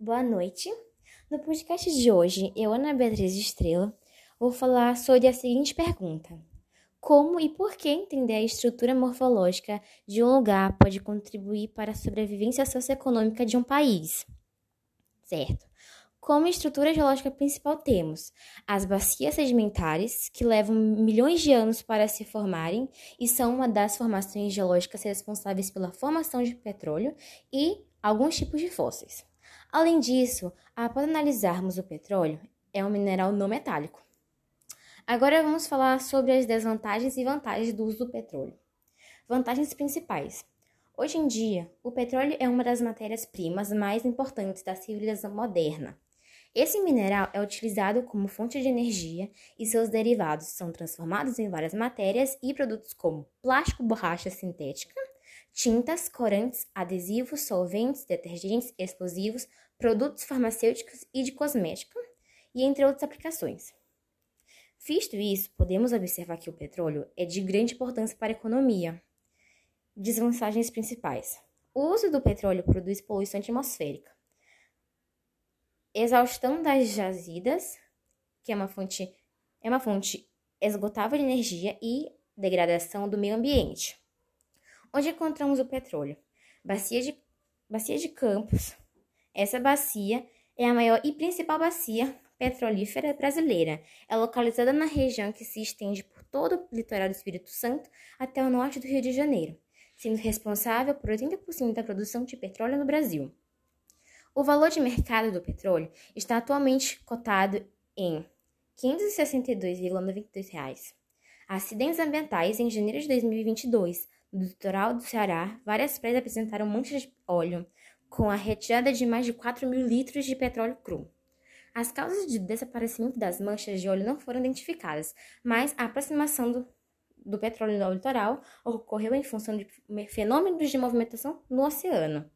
Boa noite. No podcast de hoje, eu, Ana Beatriz Estrela, vou falar sobre a seguinte pergunta: Como e por que entender a estrutura morfológica de um lugar pode contribuir para a sobrevivência socioeconômica de um país? Certo. Como estrutura geológica principal temos as bacias sedimentares, que levam milhões de anos para se formarem e são uma das formações geológicas responsáveis pela formação de petróleo e alguns tipos de fósseis. Além disso, após analisarmos o petróleo, é um mineral não metálico. Agora vamos falar sobre as desvantagens e vantagens do uso do petróleo. Vantagens principais. Hoje em dia, o petróleo é uma das matérias-primas mais importantes da civilização moderna. Esse mineral é utilizado como fonte de energia e seus derivados são transformados em várias matérias e produtos como plástico, borracha sintética, tintas, corantes, adesivos, solventes, detergentes, explosivos, produtos farmacêuticos e de cosmética, e entre outras aplicações. Visto isso, podemos observar que o petróleo é de grande importância para a economia. Desvantagens principais: o uso do petróleo produz poluição atmosférica, exaustão das jazidas, que é uma fonte, é uma fonte esgotável de energia, e degradação do meio ambiente. Onde encontramos o petróleo? Bacia de, bacia de Campos. Essa bacia é a maior e principal bacia petrolífera brasileira. É localizada na região que se estende por todo o litoral do Espírito Santo até o norte do Rio de Janeiro, sendo responsável por 80% da produção de petróleo no Brasil. O valor de mercado do petróleo está atualmente cotado em R$ 562,92. Acidentes ambientais em janeiro de 2022 no litoral do Ceará, várias praias apresentaram manchas de óleo, com a retirada de mais de 4 mil litros de petróleo cru. As causas de desaparecimento das manchas de óleo não foram identificadas, mas a aproximação do, do petróleo ao litoral ocorreu em função de fenômenos de movimentação no oceano.